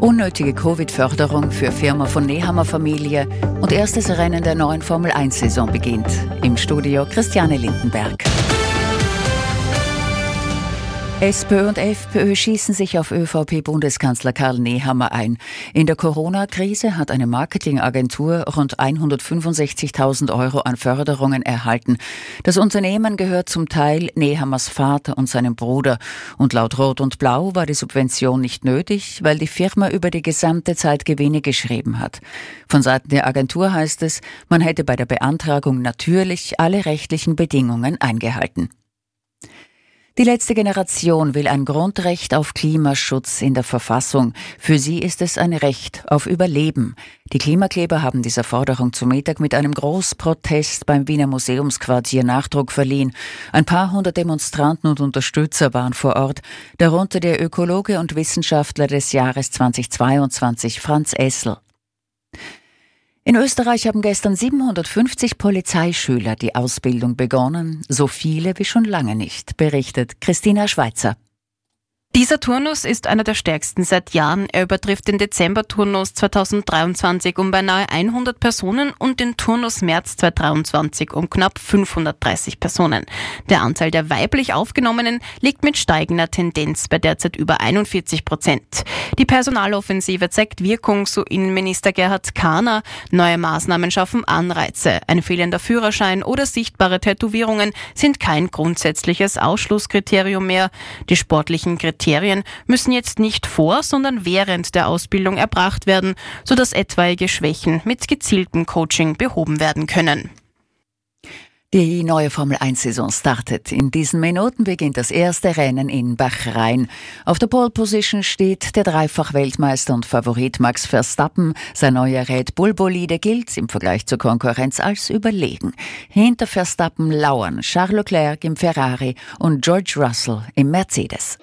Unnötige Covid-Förderung für Firma von Nehammer Familie und erstes Rennen der neuen Formel 1-Saison beginnt. Im Studio Christiane Lindenberg. SPÖ und FPÖ schießen sich auf ÖVP-Bundeskanzler Karl Nehammer ein. In der Corona-Krise hat eine Marketingagentur rund 165.000 Euro an Förderungen erhalten. Das Unternehmen gehört zum Teil Nehammers Vater und seinem Bruder. Und laut Rot und Blau war die Subvention nicht nötig, weil die Firma über die gesamte Zeit Gewinne geschrieben hat. Von Seiten der Agentur heißt es, man hätte bei der Beantragung natürlich alle rechtlichen Bedingungen eingehalten. Die letzte Generation will ein Grundrecht auf Klimaschutz in der Verfassung. Für sie ist es ein Recht auf Überleben. Die Klimakleber haben dieser Forderung zu Mittag mit einem Großprotest beim Wiener Museumsquartier Nachdruck verliehen. Ein paar hundert Demonstranten und Unterstützer waren vor Ort, darunter der Ökologe und Wissenschaftler des Jahres 2022 Franz Essel. In Österreich haben gestern 750 Polizeischüler die Ausbildung begonnen, so viele wie schon lange nicht, berichtet Christina Schweizer. Dieser Turnus ist einer der stärksten seit Jahren. Er übertrifft den Dezember-Turnus 2023 um beinahe 100 Personen und den Turnus März 2023 um knapp 530 Personen. Der Anteil der weiblich Aufgenommenen liegt mit steigender Tendenz bei derzeit über 41 Prozent. Die Personaloffensive zeigt Wirkung, so Innenminister Gerhard Kahner. Neue Maßnahmen schaffen Anreize. Ein fehlender Führerschein oder sichtbare Tätowierungen sind kein grundsätzliches Ausschlusskriterium mehr. Die sportlichen Kriterien Kriterien müssen jetzt nicht vor, sondern während der Ausbildung erbracht werden, sodass etwaige Schwächen mit gezieltem Coaching behoben werden können. Die neue Formel 1-Saison startet. In diesen Minuten beginnt das erste Rennen in Bachrhein. Auf der Pole Position steht der Dreifach-Weltmeister und Favorit Max Verstappen. Sein neuer Red Bull Bolide gilt im Vergleich zur Konkurrenz als überlegen. Hinter Verstappen lauern Charles Leclerc im Ferrari und George Russell im Mercedes.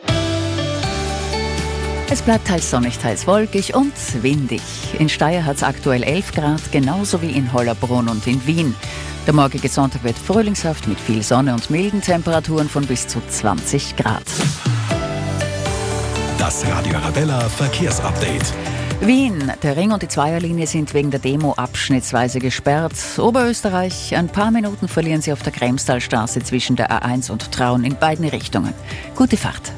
Es bleibt teils sonnig, teils wolkig und windig. In Steyr hat es aktuell 11 Grad, genauso wie in Hollerbrunn und in Wien. Der morgige Sonntag wird frühlingshaft mit viel Sonne und milden Temperaturen von bis zu 20 Grad. Das Radio Arabella Verkehrsupdate. Wien, der Ring und die Zweierlinie sind wegen der Demo abschnittsweise gesperrt. Oberösterreich, ein paar Minuten verlieren sie auf der Kremstalstraße zwischen der A1 und Traun in beiden Richtungen. Gute Fahrt.